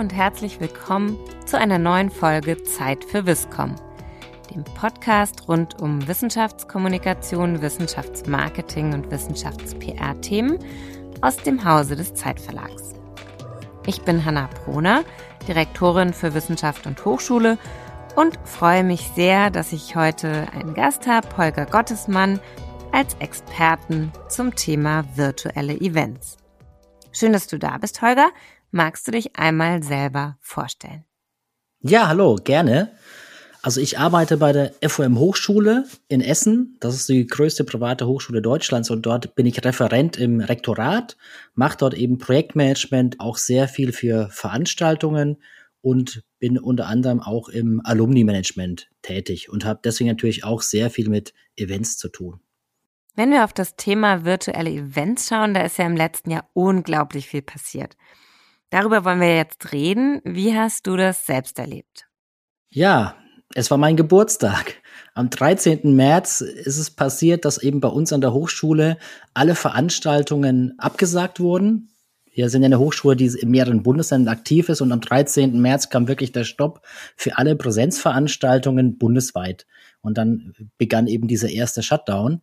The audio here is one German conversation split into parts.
und herzlich willkommen zu einer neuen Folge Zeit für Wisscom, dem Podcast rund um Wissenschaftskommunikation, Wissenschaftsmarketing und Wissenschafts-PR-Themen aus dem Hause des Zeitverlags. Ich bin Hanna Proner, Direktorin für Wissenschaft und Hochschule und freue mich sehr, dass ich heute einen Gast habe, Holger Gottesmann, als Experten zum Thema virtuelle Events. Schön, dass du da bist, Holger. Magst du dich einmal selber vorstellen? Ja, hallo, gerne. Also ich arbeite bei der FOM Hochschule in Essen. Das ist die größte private Hochschule Deutschlands und dort bin ich Referent im Rektorat, mache dort eben Projektmanagement, auch sehr viel für Veranstaltungen und bin unter anderem auch im Alumni-Management tätig und habe deswegen natürlich auch sehr viel mit Events zu tun. Wenn wir auf das Thema virtuelle Events schauen, da ist ja im letzten Jahr unglaublich viel passiert. Darüber wollen wir jetzt reden. Wie hast du das selbst erlebt? Ja, es war mein Geburtstag. Am 13. März ist es passiert, dass eben bei uns an der Hochschule alle Veranstaltungen abgesagt wurden. Wir sind ja eine Hochschule, die in mehreren Bundesländern aktiv ist und am 13. März kam wirklich der Stopp für alle Präsenzveranstaltungen bundesweit. Und dann begann eben dieser erste Shutdown.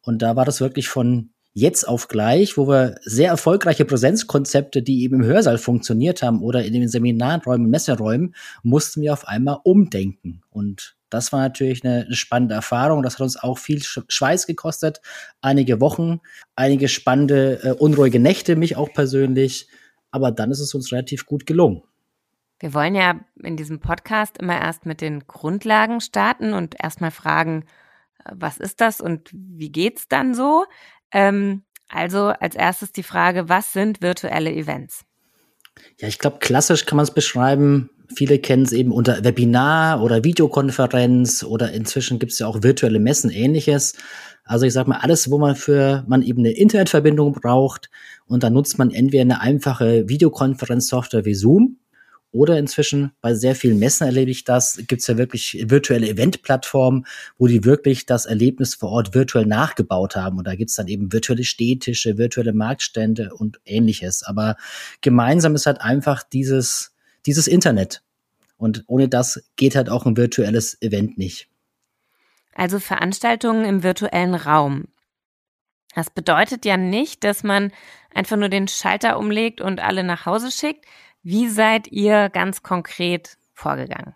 Und da war das wirklich von jetzt auf gleich, wo wir sehr erfolgreiche Präsenzkonzepte, die eben im Hörsaal funktioniert haben oder in den Seminarräumen, Messeräumen, mussten wir auf einmal umdenken. Und das war natürlich eine, spannende Erfahrung. Das hat uns auch viel Schweiß gekostet. Einige Wochen, einige spannende, äh, unruhige Nächte, mich auch persönlich. Aber dann ist es uns relativ gut gelungen. Wir wollen ja in diesem Podcast immer erst mit den Grundlagen starten und erstmal fragen, was ist das und wie geht's dann so? Ähm, also als erstes die Frage, was sind virtuelle Events? Ja, ich glaube, klassisch kann man es beschreiben. Viele kennen es eben unter Webinar oder Videokonferenz oder inzwischen gibt es ja auch virtuelle Messen, ähnliches. Also ich sag mal, alles, wo man für man eben eine Internetverbindung braucht und dann nutzt man entweder eine einfache Videokonferenzsoftware wie Zoom oder inzwischen bei sehr vielen Messen erlebe ich das, gibt es ja wirklich virtuelle Eventplattformen, wo die wirklich das Erlebnis vor Ort virtuell nachgebaut haben. Und da gibt es dann eben virtuelle Städtische, virtuelle Marktstände und ähnliches. Aber gemeinsam ist halt einfach dieses, dieses Internet. Und ohne das geht halt auch ein virtuelles Event nicht. Also Veranstaltungen im virtuellen Raum. Das bedeutet ja nicht, dass man einfach nur den Schalter umlegt und alle nach Hause schickt, wie seid ihr ganz konkret vorgegangen?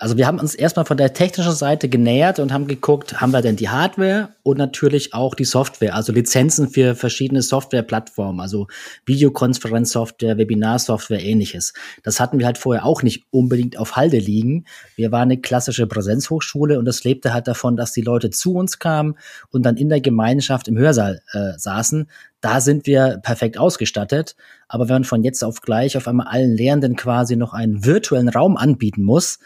Also wir haben uns erstmal von der technischen Seite genähert und haben geguckt, haben wir denn die Hardware und natürlich auch die Software, also Lizenzen für verschiedene Softwareplattformen, also Videokonferenzsoftware, Webinarsoftware, ähnliches. Das hatten wir halt vorher auch nicht unbedingt auf Halde liegen. Wir waren eine klassische Präsenzhochschule und das lebte halt davon, dass die Leute zu uns kamen und dann in der Gemeinschaft im Hörsaal äh, saßen da sind wir perfekt ausgestattet. Aber wenn man von jetzt auf gleich auf einmal allen Lehrenden quasi noch einen virtuellen Raum anbieten muss,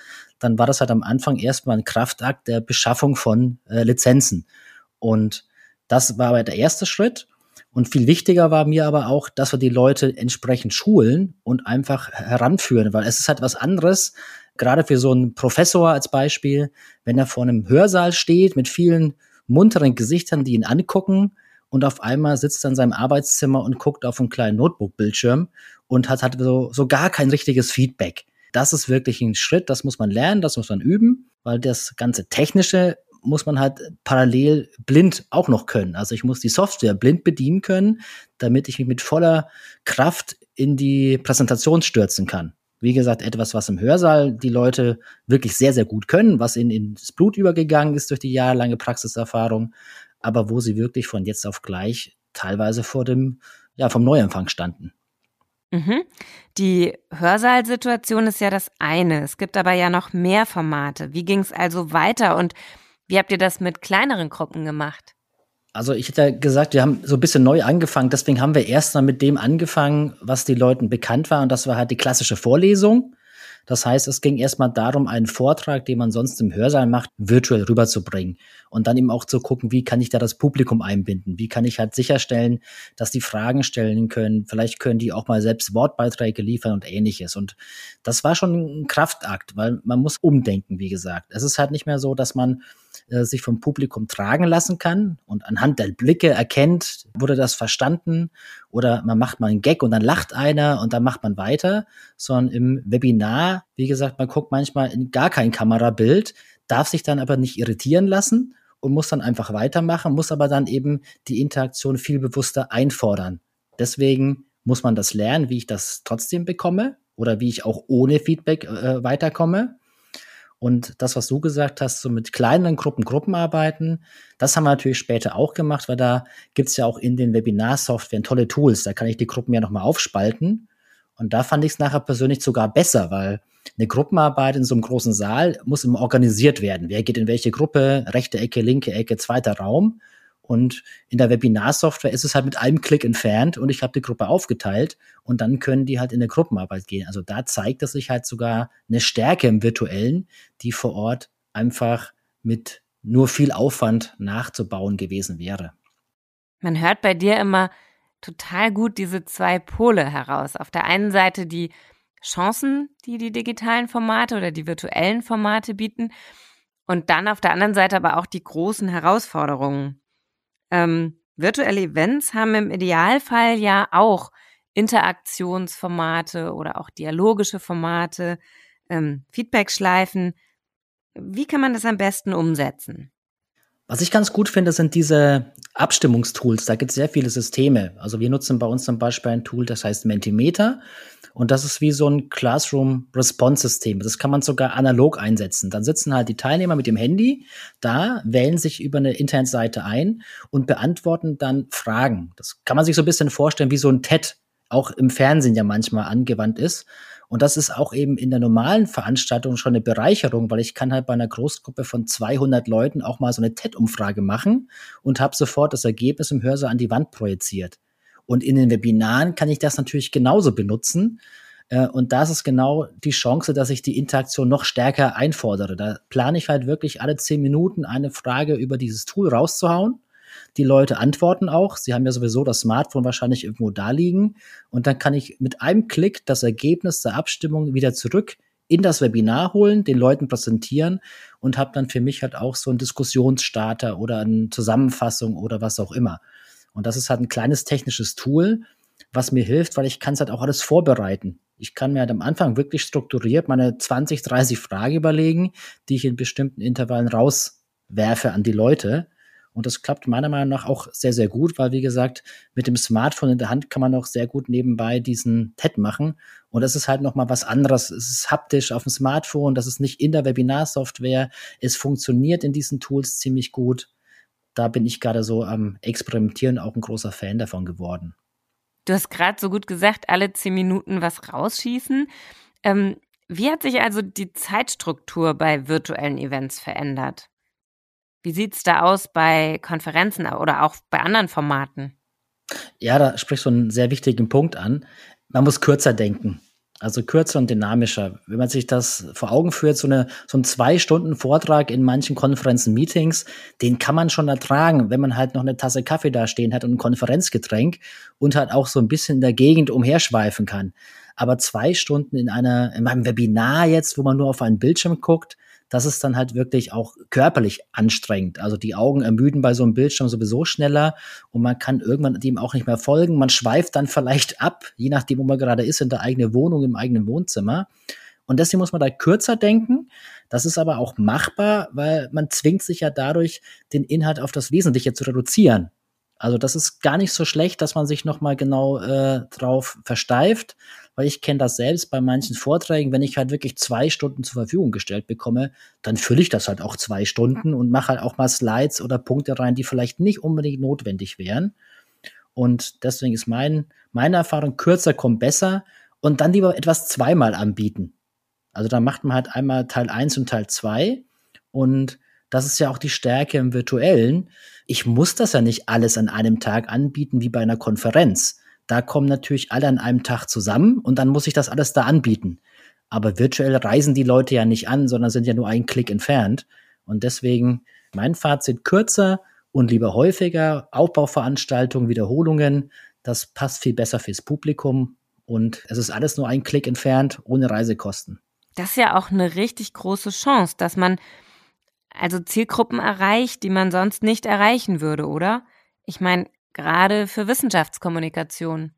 dann war das halt am Anfang erstmal ein Kraftakt der Beschaffung von äh, Lizenzen. Und das war aber der erste Schritt. Und viel wichtiger war mir aber auch, dass wir die Leute entsprechend schulen und einfach heranführen, weil es ist halt was anderes, gerade für so einen Professor als Beispiel, wenn er vor einem Hörsaal steht mit vielen munteren Gesichtern, die ihn angucken und auf einmal sitzt er in seinem Arbeitszimmer und guckt auf einen kleinen Notebook-Bildschirm und hat, hat so, so gar kein richtiges Feedback. Das ist wirklich ein Schritt, das muss man lernen, das muss man üben, weil das ganze Technische muss man halt parallel blind auch noch können. Also ich muss die Software blind bedienen können, damit ich mich mit voller Kraft in die Präsentation stürzen kann. Wie gesagt, etwas, was im Hörsaal die Leute wirklich sehr, sehr gut können, was ihnen ins Blut übergegangen ist durch die jahrelange Praxiserfahrung aber wo sie wirklich von jetzt auf gleich teilweise vor dem, ja, vom Neuempfang standen. Mhm. Die Hörsaalsituation ist ja das eine. Es gibt aber ja noch mehr Formate. Wie ging es also weiter und wie habt ihr das mit kleineren Gruppen gemacht? Also ich hätte ja gesagt, wir haben so ein bisschen neu angefangen. Deswegen haben wir erst mal mit dem angefangen, was den Leuten bekannt war. Und das war halt die klassische Vorlesung. Das heißt, es ging erstmal darum, einen Vortrag, den man sonst im Hörsaal macht, virtuell rüberzubringen. Und dann eben auch zu gucken, wie kann ich da das Publikum einbinden? Wie kann ich halt sicherstellen, dass die Fragen stellen können? Vielleicht können die auch mal selbst Wortbeiträge liefern und ähnliches. Und das war schon ein Kraftakt, weil man muss umdenken, wie gesagt. Es ist halt nicht mehr so, dass man äh, sich vom Publikum tragen lassen kann und anhand der Blicke erkennt, wurde das verstanden oder man macht mal einen Gag und dann lacht einer und dann macht man weiter, sondern im Webinar, wie gesagt, man guckt manchmal in gar kein Kamerabild, darf sich dann aber nicht irritieren lassen und muss dann einfach weitermachen, muss aber dann eben die Interaktion viel bewusster einfordern. Deswegen muss man das lernen, wie ich das trotzdem bekomme oder wie ich auch ohne Feedback äh, weiterkomme. Und das, was du gesagt hast, so mit kleinen Gruppen, Gruppenarbeiten, das haben wir natürlich später auch gemacht, weil da gibt's ja auch in den Webinar-Softwaren tolle Tools. Da kann ich die Gruppen ja nochmal aufspalten. Und da fand ich es nachher persönlich sogar besser, weil eine Gruppenarbeit in so einem großen Saal muss immer organisiert werden. Wer geht in welche Gruppe? Rechte Ecke, linke Ecke, zweiter Raum. Und in der Webinar-Software ist es halt mit einem Klick entfernt und ich habe die Gruppe aufgeteilt und dann können die halt in eine Gruppenarbeit gehen. Also da zeigt es sich halt sogar eine Stärke im Virtuellen, die vor Ort einfach mit nur viel Aufwand nachzubauen gewesen wäre. Man hört bei dir immer total gut diese zwei Pole heraus. Auf der einen Seite die Chancen, die die digitalen Formate oder die virtuellen Formate bieten und dann auf der anderen Seite aber auch die großen Herausforderungen. Ähm, virtuelle Events haben im Idealfall ja auch Interaktionsformate oder auch dialogische Formate, ähm, Feedbackschleifen. Wie kann man das am besten umsetzen? Was ich ganz gut finde, sind diese Abstimmungstools. Da gibt es sehr viele Systeme. Also wir nutzen bei uns zum Beispiel ein Tool, das heißt Mentimeter. Und das ist wie so ein Classroom-Response-System. Das kann man sogar analog einsetzen. Dann sitzen halt die Teilnehmer mit dem Handy da, wählen sich über eine Internetseite ein und beantworten dann Fragen. Das kann man sich so ein bisschen vorstellen, wie so ein TED auch im Fernsehen ja manchmal angewandt ist. Und das ist auch eben in der normalen Veranstaltung schon eine Bereicherung, weil ich kann halt bei einer Großgruppe von 200 Leuten auch mal so eine TED-Umfrage machen und habe sofort das Ergebnis im Hörsaal an die Wand projiziert. Und in den Webinaren kann ich das natürlich genauso benutzen. Äh, und da ist genau die Chance, dass ich die Interaktion noch stärker einfordere. Da plane ich halt wirklich alle zehn Minuten eine Frage über dieses Tool rauszuhauen. Die Leute antworten auch. Sie haben ja sowieso das Smartphone wahrscheinlich irgendwo da liegen. Und dann kann ich mit einem Klick das Ergebnis der Abstimmung wieder zurück in das Webinar holen, den Leuten präsentieren und habe dann für mich halt auch so einen Diskussionsstarter oder eine Zusammenfassung oder was auch immer. Und das ist halt ein kleines technisches Tool, was mir hilft, weil ich kann es halt auch alles vorbereiten. Ich kann mir halt am Anfang wirklich strukturiert meine 20, 30 Fragen überlegen, die ich in bestimmten Intervallen rauswerfe an die Leute. Und das klappt meiner Meinung nach auch sehr, sehr gut, weil, wie gesagt, mit dem Smartphone in der Hand kann man auch sehr gut nebenbei diesen TED machen. Und das ist halt nochmal was anderes. Es ist haptisch auf dem Smartphone, das ist nicht in der Webinarsoftware. Es funktioniert in diesen Tools ziemlich gut da bin ich gerade so am Experimentieren auch ein großer Fan davon geworden. Du hast gerade so gut gesagt, alle zehn Minuten was rausschießen. Ähm, wie hat sich also die Zeitstruktur bei virtuellen Events verändert? Wie sieht es da aus bei Konferenzen oder auch bei anderen Formaten? Ja, da sprichst du einen sehr wichtigen Punkt an. Man muss kürzer denken. Also kürzer und dynamischer. Wenn man sich das vor Augen führt, so, eine, so ein zwei Stunden Vortrag in manchen Konferenzen, Meetings, den kann man schon ertragen, wenn man halt noch eine Tasse Kaffee da stehen hat und ein Konferenzgetränk und halt auch so ein bisschen in der Gegend umherschweifen kann. Aber zwei Stunden in einer, in einem Webinar jetzt, wo man nur auf einen Bildschirm guckt, das ist dann halt wirklich auch körperlich anstrengend. Also die Augen ermüden bei so einem Bildschirm sowieso schneller und man kann irgendwann dem auch nicht mehr folgen. Man schweift dann vielleicht ab, je nachdem, wo man gerade ist, in der eigenen Wohnung, im eigenen Wohnzimmer. Und deswegen muss man da kürzer denken. Das ist aber auch machbar, weil man zwingt sich ja dadurch, den Inhalt auf das Wesentliche zu reduzieren. Also das ist gar nicht so schlecht, dass man sich noch mal genau äh, drauf versteift, weil ich kenne das selbst bei manchen Vorträgen, wenn ich halt wirklich zwei Stunden zur Verfügung gestellt bekomme, dann fülle ich das halt auch zwei Stunden und mache halt auch mal Slides oder Punkte rein, die vielleicht nicht unbedingt notwendig wären. Und deswegen ist mein, meine Erfahrung, kürzer kommt besser und dann lieber etwas zweimal anbieten. Also da macht man halt einmal Teil 1 und Teil 2 und das ist ja auch die Stärke im Virtuellen. Ich muss das ja nicht alles an einem Tag anbieten wie bei einer Konferenz. Da kommen natürlich alle an einem Tag zusammen und dann muss ich das alles da anbieten. Aber virtuell reisen die Leute ja nicht an, sondern sind ja nur einen Klick entfernt. Und deswegen mein Fazit kürzer und lieber häufiger, Aufbauveranstaltungen, Wiederholungen. Das passt viel besser fürs Publikum und es ist alles nur ein Klick entfernt, ohne Reisekosten. Das ist ja auch eine richtig große Chance, dass man also Zielgruppen erreicht, die man sonst nicht erreichen würde, oder? Ich meine, gerade für Wissenschaftskommunikation.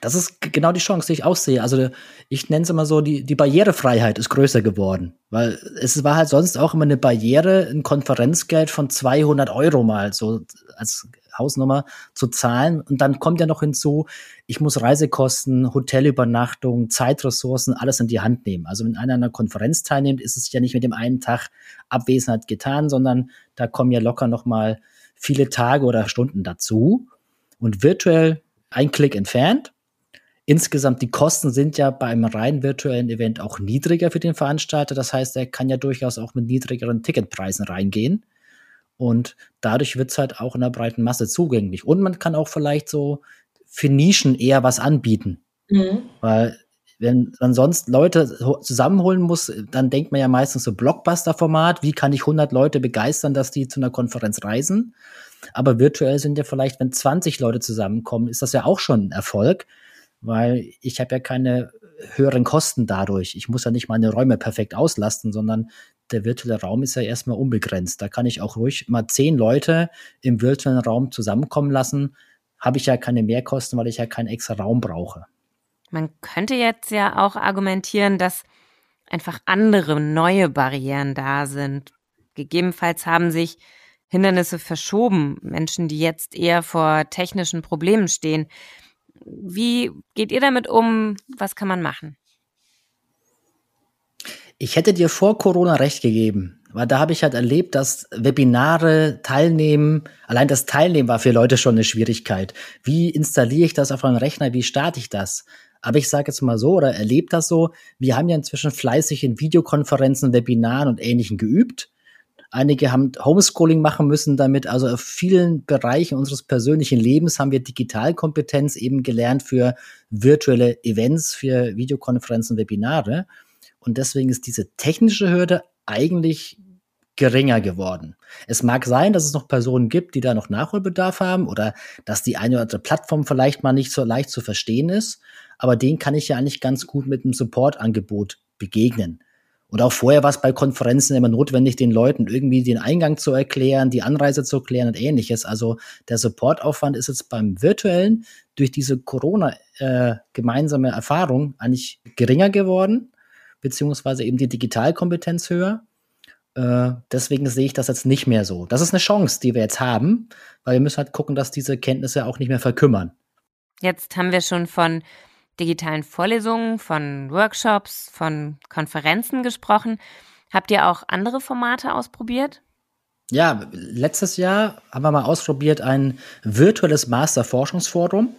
Das ist genau die Chance, die ich aussehe. Also ich nenne es immer so, die, die Barrierefreiheit ist größer geworden. Weil es war halt sonst auch immer eine Barriere, ein Konferenzgeld von 200 Euro mal so als Hausnummer zu zahlen. Und dann kommt ja noch hinzu, ich muss Reisekosten, Hotelübernachtung, Zeitressourcen, alles in die Hand nehmen. Also wenn einer an einer Konferenz teilnimmt, ist es ja nicht mit dem einen Tag Abwesenheit getan, sondern da kommen ja locker noch mal viele Tage oder Stunden dazu. Und virtuell ein Klick entfernt. Insgesamt die Kosten sind ja bei einem rein virtuellen Event auch niedriger für den Veranstalter. Das heißt, er kann ja durchaus auch mit niedrigeren Ticketpreisen reingehen. Und dadurch wird es halt auch in der breiten Masse zugänglich. Und man kann auch vielleicht so für Nischen eher was anbieten. Mhm. Weil wenn man sonst Leute zusammenholen muss, dann denkt man ja meistens so Blockbuster-Format. Wie kann ich 100 Leute begeistern, dass die zu einer Konferenz reisen? Aber virtuell sind ja vielleicht, wenn 20 Leute zusammenkommen, ist das ja auch schon ein Erfolg, weil ich habe ja keine höheren Kosten dadurch. Ich muss ja nicht meine Räume perfekt auslasten, sondern der virtuelle Raum ist ja erstmal unbegrenzt. Da kann ich auch ruhig mal zehn Leute im virtuellen Raum zusammenkommen lassen. Habe ich ja keine Mehrkosten, weil ich ja keinen extra Raum brauche. Man könnte jetzt ja auch argumentieren, dass einfach andere neue Barrieren da sind. Gegebenenfalls haben sich Hindernisse verschoben, Menschen, die jetzt eher vor technischen Problemen stehen. Wie geht ihr damit um? Was kann man machen? Ich hätte dir vor Corona recht gegeben, weil da habe ich halt erlebt, dass Webinare teilnehmen, allein das Teilnehmen war für Leute schon eine Schwierigkeit. Wie installiere ich das auf meinem Rechner? Wie starte ich das? Aber ich sage jetzt mal so oder erlebt das so, wir haben ja inzwischen fleißig in Videokonferenzen, Webinaren und Ähnlichem geübt. Einige haben Homeschooling machen müssen damit. Also auf vielen Bereichen unseres persönlichen Lebens haben wir Digitalkompetenz eben gelernt für virtuelle Events, für Videokonferenzen, Webinare. Und deswegen ist diese technische Hürde eigentlich geringer geworden. Es mag sein, dass es noch Personen gibt, die da noch Nachholbedarf haben oder dass die eine oder andere Plattform vielleicht mal nicht so leicht zu verstehen ist, aber den kann ich ja eigentlich ganz gut mit einem Supportangebot begegnen. Und auch vorher war es bei Konferenzen immer notwendig, den Leuten irgendwie den Eingang zu erklären, die Anreise zu erklären und ähnliches. Also der Supportaufwand ist jetzt beim virtuellen durch diese Corona-gemeinsame äh, Erfahrung eigentlich geringer geworden, beziehungsweise eben die Digitalkompetenz höher. Äh, deswegen sehe ich das jetzt nicht mehr so. Das ist eine Chance, die wir jetzt haben, weil wir müssen halt gucken, dass diese Kenntnisse auch nicht mehr verkümmern. Jetzt haben wir schon von digitalen Vorlesungen, von Workshops, von Konferenzen gesprochen. Habt ihr auch andere Formate ausprobiert? Ja, letztes Jahr haben wir mal ausprobiert ein virtuelles Master-Forschungsforum.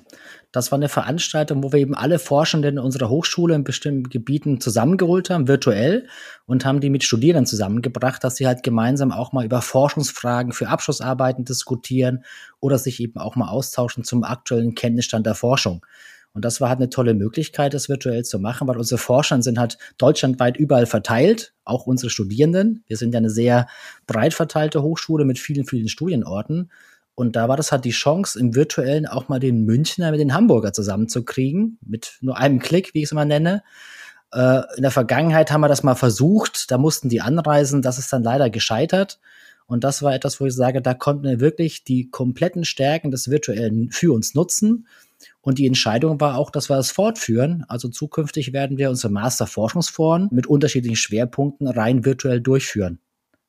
Das war eine Veranstaltung, wo wir eben alle Forschenden unserer Hochschule in bestimmten Gebieten zusammengeholt haben, virtuell, und haben die mit Studierenden zusammengebracht, dass sie halt gemeinsam auch mal über Forschungsfragen für Abschlussarbeiten diskutieren oder sich eben auch mal austauschen zum aktuellen Kenntnisstand der Forschung. Und das war halt eine tolle Möglichkeit, das virtuell zu machen, weil unsere Forscher sind halt deutschlandweit überall verteilt, auch unsere Studierenden. Wir sind ja eine sehr breit verteilte Hochschule mit vielen, vielen Studienorten. Und da war das halt die Chance, im virtuellen auch mal den Münchner mit den Hamburger zusammenzukriegen, mit nur einem Klick, wie ich es immer nenne. Äh, in der Vergangenheit haben wir das mal versucht, da mussten die anreisen, das ist dann leider gescheitert. Und das war etwas, wo ich sage, da konnten wir wirklich die kompletten Stärken des Virtuellen für uns nutzen und die Entscheidung war auch, dass wir das fortführen. Also zukünftig werden wir unsere Master-Forschungsforen mit unterschiedlichen Schwerpunkten rein virtuell durchführen,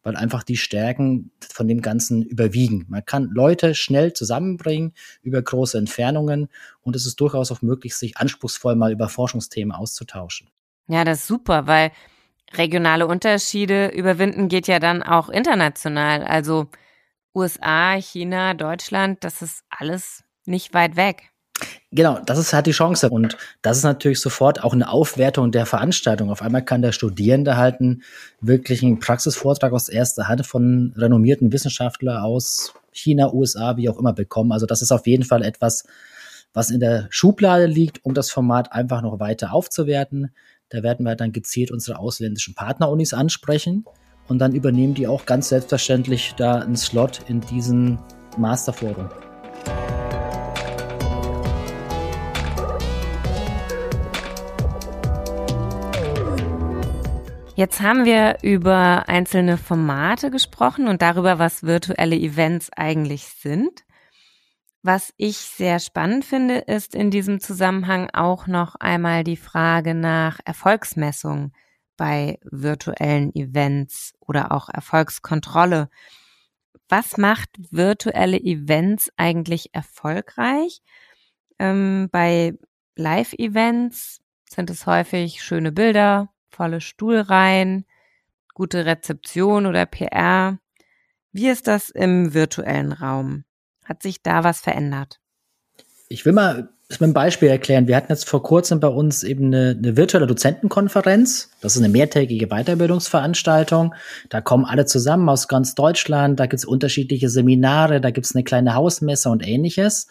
weil einfach die Stärken von dem Ganzen überwiegen. Man kann Leute schnell zusammenbringen über große Entfernungen und es ist durchaus auch möglich, sich anspruchsvoll mal über Forschungsthemen auszutauschen. Ja, das ist super, weil regionale Unterschiede überwinden geht ja dann auch international. Also USA, China, Deutschland, das ist alles nicht weit weg. Genau, das ist halt die Chance. Und das ist natürlich sofort auch eine Aufwertung der Veranstaltung. Auf einmal kann der Studierende halt einen wirklichen Praxisvortrag aus erster Hand von renommierten Wissenschaftlern aus China, USA, wie auch immer bekommen. Also das ist auf jeden Fall etwas, was in der Schublade liegt, um das Format einfach noch weiter aufzuwerten. Da werden wir dann gezielt unsere ausländischen Partnerunis ansprechen und dann übernehmen die auch ganz selbstverständlich da einen Slot in diesen Masterforum. Jetzt haben wir über einzelne Formate gesprochen und darüber, was virtuelle Events eigentlich sind. Was ich sehr spannend finde, ist in diesem Zusammenhang auch noch einmal die Frage nach Erfolgsmessung bei virtuellen Events oder auch Erfolgskontrolle. Was macht virtuelle Events eigentlich erfolgreich? Ähm, bei Live-Events sind es häufig schöne Bilder, volle Stuhlreihen, gute Rezeption oder PR. Wie ist das im virtuellen Raum? Hat sich da was verändert? Ich will mal das mit einem Beispiel erklären. Wir hatten jetzt vor kurzem bei uns eben eine, eine virtuelle Dozentenkonferenz. Das ist eine mehrtägige Weiterbildungsveranstaltung. Da kommen alle zusammen aus ganz Deutschland. Da gibt es unterschiedliche Seminare, da gibt es eine kleine Hausmesse und ähnliches.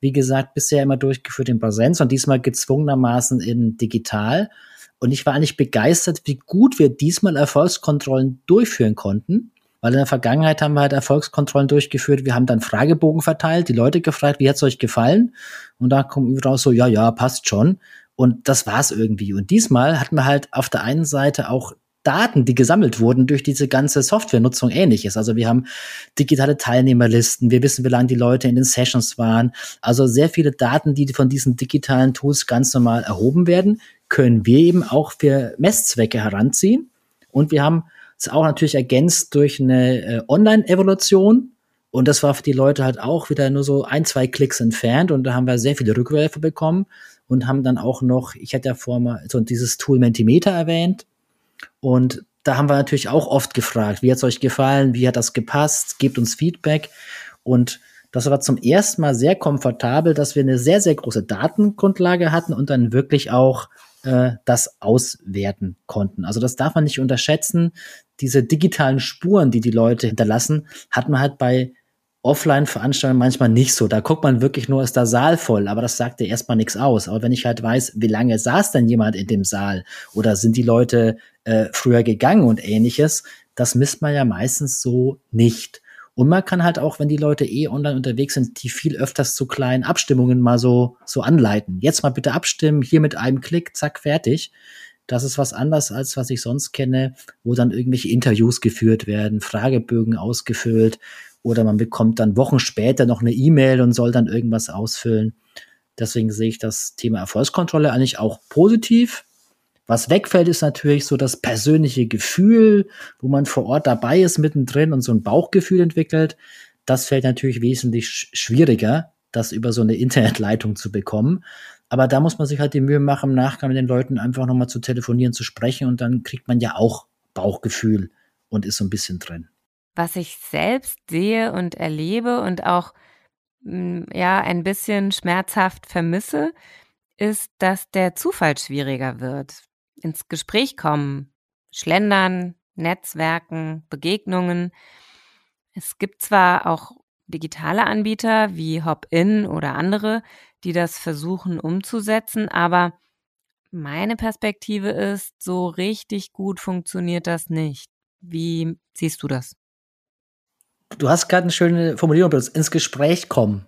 Wie gesagt, bisher immer durchgeführt in Präsenz und diesmal gezwungenermaßen in digital. Und ich war eigentlich begeistert, wie gut wir diesmal Erfolgskontrollen durchführen konnten. Weil in der Vergangenheit haben wir halt Erfolgskontrollen durchgeführt. Wir haben dann Fragebogen verteilt, die Leute gefragt, wie hat's euch gefallen? Und da kommt raus so, ja, ja, passt schon. Und das war's irgendwie. Und diesmal hatten wir halt auf der einen Seite auch Daten, die gesammelt wurden durch diese ganze Softwarenutzung ähnliches. Also wir haben digitale Teilnehmerlisten, wir wissen, wie lange die Leute in den Sessions waren. Also sehr viele Daten, die von diesen digitalen Tools ganz normal erhoben werden, können wir eben auch für Messzwecke heranziehen. Und wir haben ist auch natürlich ergänzt durch eine äh, Online-Evolution. Und das war für die Leute halt auch wieder nur so ein, zwei Klicks entfernt. Und da haben wir sehr viele Rückwerfe bekommen und haben dann auch noch, ich hatte ja vorher mal so dieses Tool Mentimeter erwähnt. Und da haben wir natürlich auch oft gefragt, wie hat es euch gefallen, wie hat das gepasst, gebt uns Feedback. Und das war zum ersten Mal sehr komfortabel, dass wir eine sehr, sehr große Datengrundlage hatten und dann wirklich auch äh, das auswerten konnten. Also das darf man nicht unterschätzen. Diese digitalen Spuren, die die Leute hinterlassen, hat man halt bei Offline-Veranstaltungen manchmal nicht so. Da guckt man wirklich nur, ist der Saal voll, aber das sagt ja erstmal nichts aus. Aber wenn ich halt weiß, wie lange saß denn jemand in dem Saal oder sind die Leute äh, früher gegangen und ähnliches, das misst man ja meistens so nicht. Und man kann halt auch, wenn die Leute eh online unterwegs sind, die viel öfters zu kleinen Abstimmungen mal so, so anleiten. Jetzt mal bitte abstimmen, hier mit einem Klick, zack, fertig. Das ist was anderes, als was ich sonst kenne, wo dann irgendwelche Interviews geführt werden, Fragebögen ausgefüllt oder man bekommt dann Wochen später noch eine E-Mail und soll dann irgendwas ausfüllen. Deswegen sehe ich das Thema Erfolgskontrolle eigentlich auch positiv. Was wegfällt, ist natürlich so das persönliche Gefühl, wo man vor Ort dabei ist, mittendrin und so ein Bauchgefühl entwickelt. Das fällt natürlich wesentlich schwieriger, das über so eine Internetleitung zu bekommen. Aber da muss man sich halt die Mühe machen, im Nachgang mit den Leuten einfach nochmal zu telefonieren, zu sprechen und dann kriegt man ja auch Bauchgefühl und ist so ein bisschen drin. Was ich selbst sehe und erlebe und auch mm, ja ein bisschen schmerzhaft vermisse, ist, dass der Zufall schwieriger wird ins Gespräch kommen, schlendern, Netzwerken, Begegnungen. Es gibt zwar auch digitale Anbieter wie Hop-In oder andere, die das versuchen umzusetzen, aber meine Perspektive ist, so richtig gut funktioniert das nicht. Wie siehst du das? Du hast gerade eine schöne Formulierung benutzt, ins Gespräch kommen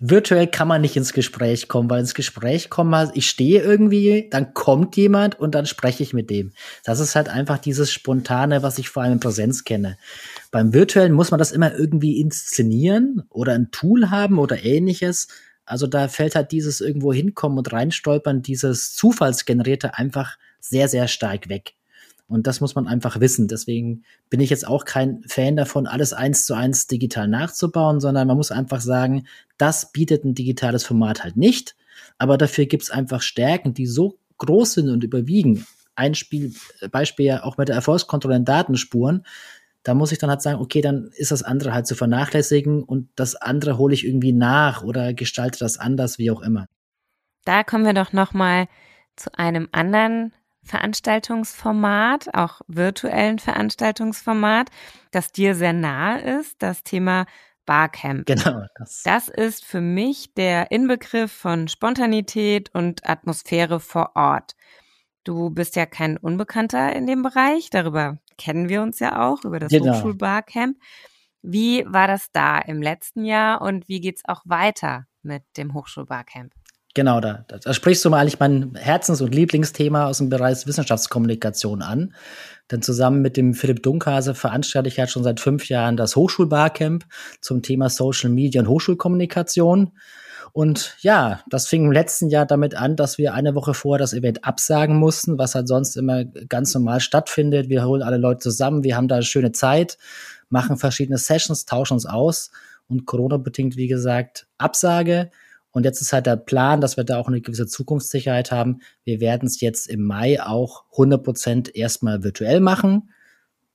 virtuell kann man nicht ins Gespräch kommen, weil ins Gespräch kommen, ich stehe irgendwie, dann kommt jemand und dann spreche ich mit dem. Das ist halt einfach dieses Spontane, was ich vor allem in Präsenz kenne. Beim virtuellen muss man das immer irgendwie inszenieren oder ein Tool haben oder ähnliches. Also da fällt halt dieses irgendwo hinkommen und reinstolpern, dieses Zufallsgenerierte einfach sehr, sehr stark weg. Und das muss man einfach wissen. Deswegen bin ich jetzt auch kein Fan davon, alles eins zu eins digital nachzubauen, sondern man muss einfach sagen, das bietet ein digitales Format halt nicht. Aber dafür gibt es einfach Stärken, die so groß sind und überwiegen. Ein Spiel, Beispiel ja auch mit der Erfolgskontrolle in Datenspuren. Da muss ich dann halt sagen, okay, dann ist das andere halt zu vernachlässigen und das andere hole ich irgendwie nach oder gestalte das anders, wie auch immer. Da kommen wir doch noch mal zu einem anderen Veranstaltungsformat, auch virtuellen Veranstaltungsformat, das dir sehr nahe ist, das Thema Barcamp. Genau. Das. das ist für mich der Inbegriff von Spontanität und Atmosphäre vor Ort. Du bist ja kein Unbekannter in dem Bereich, darüber kennen wir uns ja auch, über das genau. Hochschulbarcamp. Wie war das da im letzten Jahr und wie geht's auch weiter mit dem Hochschulbarcamp? Genau, da, da sprichst du mal eigentlich mein Herzens- und Lieblingsthema aus dem Bereich Wissenschaftskommunikation an. Denn zusammen mit dem Philipp Dunkhase veranstalte ich ja schon seit fünf Jahren das Hochschulbarcamp zum Thema Social Media und Hochschulkommunikation. Und ja, das fing im letzten Jahr damit an, dass wir eine Woche vorher das Event absagen mussten, was halt sonst immer ganz normal stattfindet. Wir holen alle Leute zusammen, wir haben da eine schöne Zeit, machen verschiedene Sessions, tauschen uns aus und Corona-bedingt, wie gesagt, Absage. Und jetzt ist halt der Plan, dass wir da auch eine gewisse Zukunftssicherheit haben. Wir werden es jetzt im Mai auch 100 Prozent erstmal virtuell machen,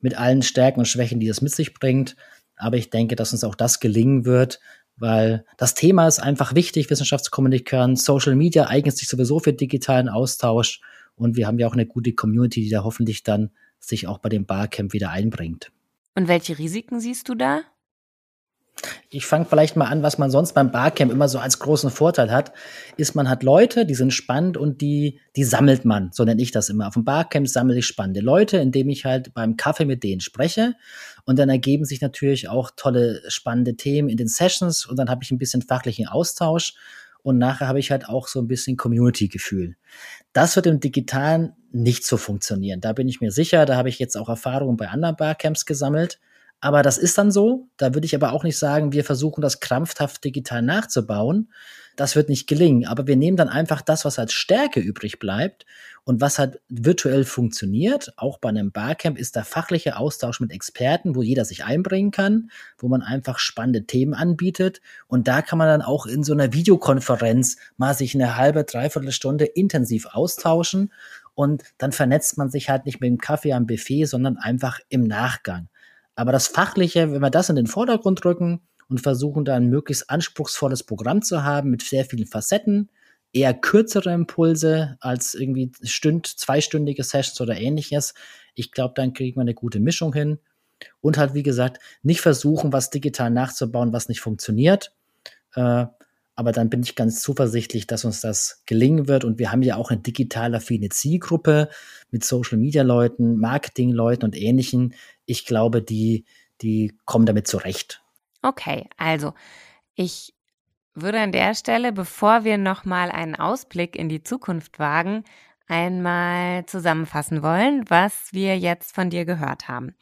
mit allen Stärken und Schwächen, die das mit sich bringt. Aber ich denke, dass uns auch das gelingen wird, weil das Thema ist einfach wichtig, Wissenschaftskommunikation. Social Media eignet sich sowieso für digitalen Austausch. Und wir haben ja auch eine gute Community, die da hoffentlich dann sich auch bei dem Barcamp wieder einbringt. Und welche Risiken siehst du da? Ich fange vielleicht mal an, was man sonst beim Barcamp immer so als großen Vorteil hat, ist, man hat Leute, die sind spannend und die, die sammelt man, so nenne ich das immer. Auf dem Barcamp sammle ich spannende Leute, indem ich halt beim Kaffee mit denen spreche und dann ergeben sich natürlich auch tolle, spannende Themen in den Sessions und dann habe ich ein bisschen fachlichen Austausch und nachher habe ich halt auch so ein bisschen Community-Gefühl. Das wird im Digitalen nicht so funktionieren. Da bin ich mir sicher. Da habe ich jetzt auch Erfahrungen bei anderen Barcamps gesammelt. Aber das ist dann so. Da würde ich aber auch nicht sagen, wir versuchen das krampfhaft digital nachzubauen. Das wird nicht gelingen. Aber wir nehmen dann einfach das, was als Stärke übrig bleibt und was halt virtuell funktioniert. Auch bei einem Barcamp ist der fachliche Austausch mit Experten, wo jeder sich einbringen kann, wo man einfach spannende Themen anbietet. Und da kann man dann auch in so einer Videokonferenz mal sich eine halbe, dreiviertel Stunde intensiv austauschen. Und dann vernetzt man sich halt nicht mit dem Kaffee am Buffet, sondern einfach im Nachgang. Aber das Fachliche, wenn wir das in den Vordergrund rücken und versuchen, da ein möglichst anspruchsvolles Programm zu haben mit sehr vielen Facetten, eher kürzere Impulse als irgendwie stünd, zweistündige Sessions oder ähnliches. Ich glaube, dann kriegen wir eine gute Mischung hin. Und halt, wie gesagt, nicht versuchen, was digital nachzubauen, was nicht funktioniert. Äh, aber dann bin ich ganz zuversichtlich, dass uns das gelingen wird. Und wir haben ja auch eine digital affine Zielgruppe mit Social Media Leuten, Marketing Leuten und ähnlichen. Ich glaube, die, die kommen damit zurecht. Okay, also ich würde an der Stelle, bevor wir nochmal einen Ausblick in die Zukunft wagen, einmal zusammenfassen wollen, was wir jetzt von dir gehört haben.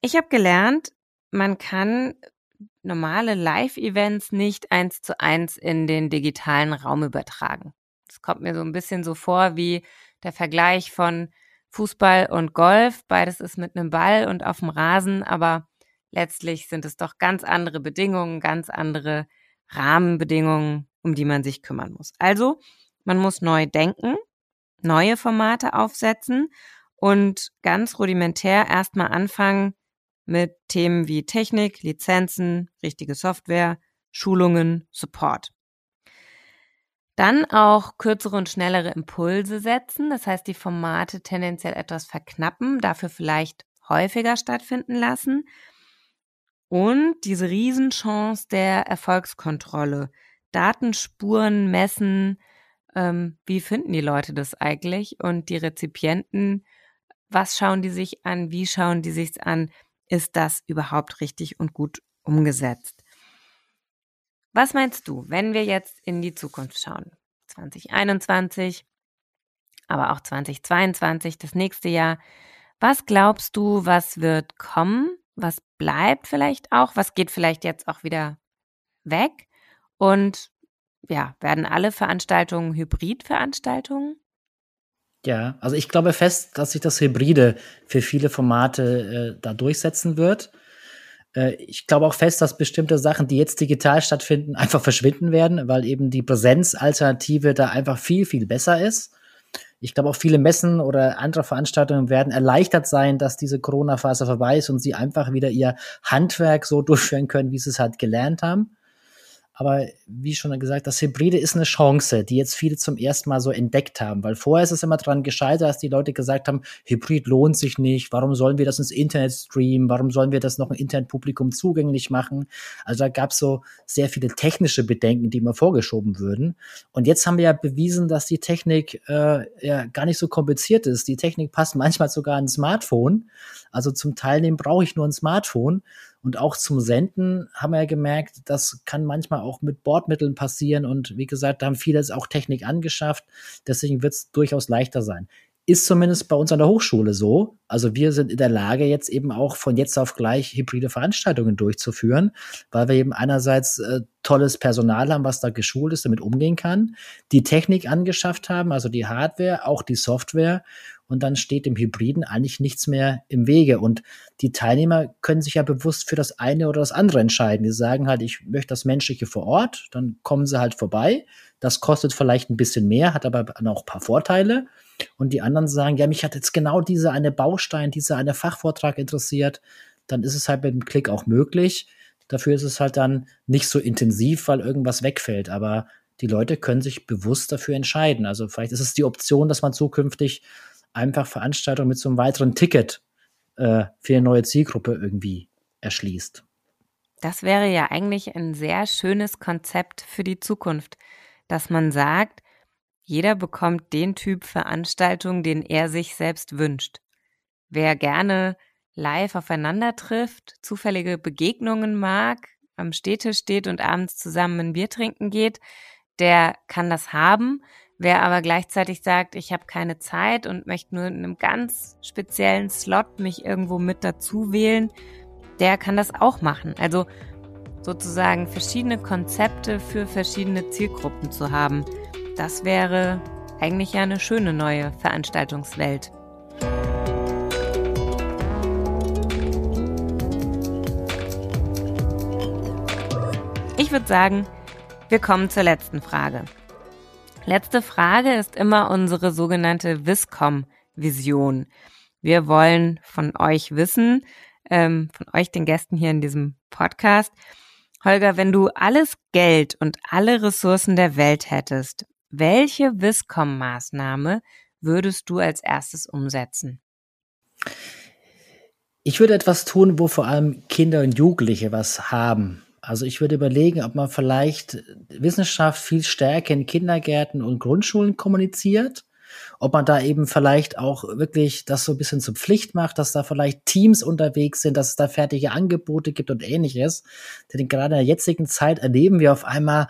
Ich habe gelernt, man kann normale Live-Events nicht eins zu eins in den digitalen Raum übertragen. Es kommt mir so ein bisschen so vor wie der Vergleich von Fußball und Golf. Beides ist mit einem Ball und auf dem Rasen, aber letztlich sind es doch ganz andere Bedingungen, ganz andere Rahmenbedingungen, um die man sich kümmern muss. Also, man muss neu denken, neue Formate aufsetzen und ganz rudimentär erstmal anfangen, mit Themen wie Technik, Lizenzen, richtige Software, Schulungen, Support. Dann auch kürzere und schnellere Impulse setzen, das heißt die Formate tendenziell etwas verknappen, dafür vielleicht häufiger stattfinden lassen. Und diese Riesenchance der Erfolgskontrolle. Datenspuren messen, ähm, wie finden die Leute das eigentlich? Und die Rezipienten, was schauen die sich an? Wie schauen die sich an? ist das überhaupt richtig und gut umgesetzt? Was meinst du, wenn wir jetzt in die Zukunft schauen? 2021, aber auch 2022, das nächste Jahr. Was glaubst du, was wird kommen? Was bleibt vielleicht auch? Was geht vielleicht jetzt auch wieder weg? Und ja, werden alle Veranstaltungen Hybridveranstaltungen? Ja, also ich glaube fest, dass sich das Hybride für viele Formate äh, da durchsetzen wird. Äh, ich glaube auch fest, dass bestimmte Sachen, die jetzt digital stattfinden, einfach verschwinden werden, weil eben die Präsenzalternative da einfach viel, viel besser ist. Ich glaube auch viele Messen oder andere Veranstaltungen werden erleichtert sein, dass diese Corona-Phase vorbei ist und sie einfach wieder ihr Handwerk so durchführen können, wie sie es halt gelernt haben. Aber wie schon gesagt, das Hybride ist eine Chance, die jetzt viele zum ersten Mal so entdeckt haben. Weil vorher ist es immer dran gescheitert, dass die Leute gesagt haben, Hybrid lohnt sich nicht. Warum sollen wir das ins Internet streamen? Warum sollen wir das noch im Internetpublikum zugänglich machen? Also da gab es so sehr viele technische Bedenken, die immer vorgeschoben würden. Und jetzt haben wir ja bewiesen, dass die Technik äh, ja gar nicht so kompliziert ist. Die Technik passt manchmal sogar ein Smartphone. Also zum Teilnehmen brauche ich nur ein Smartphone. Und auch zum Senden haben wir ja gemerkt, das kann manchmal auch mit Bordmitteln passieren. Und wie gesagt, da haben viele auch Technik angeschafft. Deswegen wird es durchaus leichter sein. Ist zumindest bei uns an der Hochschule so. Also wir sind in der Lage, jetzt eben auch von jetzt auf gleich hybride Veranstaltungen durchzuführen, weil wir eben einerseits äh, tolles Personal haben, was da geschult ist, damit umgehen kann, die Technik angeschafft haben, also die Hardware, auch die Software und dann steht dem Hybriden eigentlich nichts mehr im Wege. Und die Teilnehmer können sich ja bewusst für das eine oder das andere entscheiden. Die sagen halt, ich möchte das Menschliche vor Ort, dann kommen sie halt vorbei. Das kostet vielleicht ein bisschen mehr, hat aber auch ein paar Vorteile. Und die anderen sagen, ja, mich hat jetzt genau dieser eine Baustein, dieser eine Fachvortrag interessiert. Dann ist es halt mit dem Klick auch möglich. Dafür ist es halt dann nicht so intensiv, weil irgendwas wegfällt. Aber die Leute können sich bewusst dafür entscheiden. Also vielleicht ist es die Option, dass man zukünftig einfach Veranstaltungen mit so einem weiteren Ticket äh, für eine neue Zielgruppe irgendwie erschließt. Das wäre ja eigentlich ein sehr schönes Konzept für die Zukunft, dass man sagt, jeder bekommt den Typ Veranstaltung, den er sich selbst wünscht. Wer gerne live aufeinander trifft, zufällige Begegnungen mag, am Städtisch steht und abends zusammen ein Bier trinken geht, der kann das haben. Wer aber gleichzeitig sagt, ich habe keine Zeit und möchte nur in einem ganz speziellen Slot mich irgendwo mit dazu wählen, der kann das auch machen. Also sozusagen verschiedene Konzepte für verschiedene Zielgruppen zu haben. Das wäre eigentlich ja eine schöne neue Veranstaltungswelt. Ich würde sagen, wir kommen zur letzten Frage. Letzte Frage ist immer unsere sogenannte Viscom-Vision. Wir wollen von euch wissen, ähm, von euch den Gästen hier in diesem Podcast, Holger, wenn du alles Geld und alle Ressourcen der Welt hättest, welche Viscom-Maßnahme würdest du als erstes umsetzen? Ich würde etwas tun, wo vor allem Kinder und Jugendliche was haben. Also ich würde überlegen, ob man vielleicht Wissenschaft viel stärker in Kindergärten und Grundschulen kommuniziert. Ob man da eben vielleicht auch wirklich das so ein bisschen zur Pflicht macht, dass da vielleicht Teams unterwegs sind, dass es da fertige Angebote gibt und ähnliches. Denn gerade in der jetzigen Zeit erleben wir auf einmal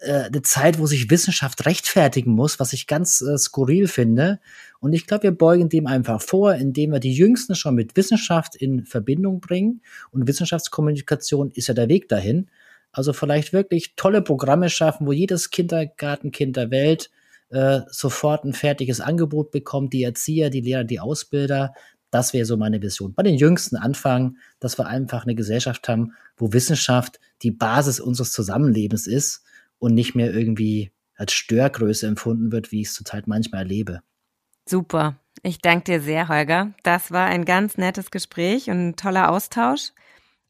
äh, eine Zeit, wo sich Wissenschaft rechtfertigen muss, was ich ganz äh, skurril finde. Und ich glaube, wir beugen dem einfach vor, indem wir die Jüngsten schon mit Wissenschaft in Verbindung bringen. Und Wissenschaftskommunikation ist ja der Weg dahin. Also vielleicht wirklich tolle Programme schaffen, wo jedes Kindergartenkind der Welt äh, sofort ein fertiges Angebot bekommt, die Erzieher, die Lehrer, die Ausbilder. Das wäre so meine Vision. Bei den Jüngsten anfangen, dass wir einfach eine Gesellschaft haben, wo Wissenschaft die Basis unseres Zusammenlebens ist und nicht mehr irgendwie als Störgröße empfunden wird, wie ich es zurzeit manchmal erlebe. Super. Ich danke dir sehr, Holger. Das war ein ganz nettes Gespräch und ein toller Austausch.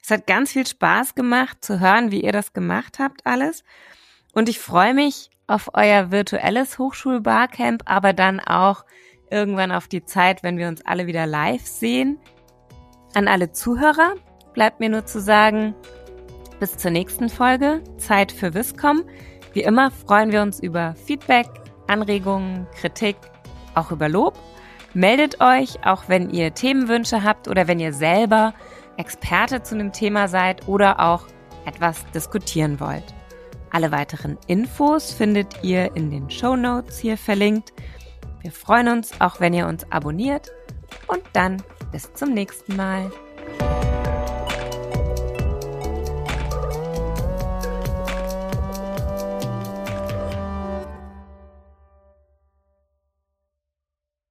Es hat ganz viel Spaß gemacht zu hören, wie ihr das gemacht habt alles. Und ich freue mich auf euer virtuelles Hochschulbarcamp, aber dann auch irgendwann auf die Zeit, wenn wir uns alle wieder live sehen. An alle Zuhörer bleibt mir nur zu sagen, bis zur nächsten Folge Zeit für Wiscom. Wie immer freuen wir uns über Feedback, Anregungen, Kritik, auch über Lob. Meldet euch, auch wenn ihr Themenwünsche habt oder wenn ihr selber Experte zu einem Thema seid oder auch etwas diskutieren wollt. Alle weiteren Infos findet ihr in den Show Notes hier verlinkt. Wir freuen uns auch, wenn ihr uns abonniert und dann bis zum nächsten Mal.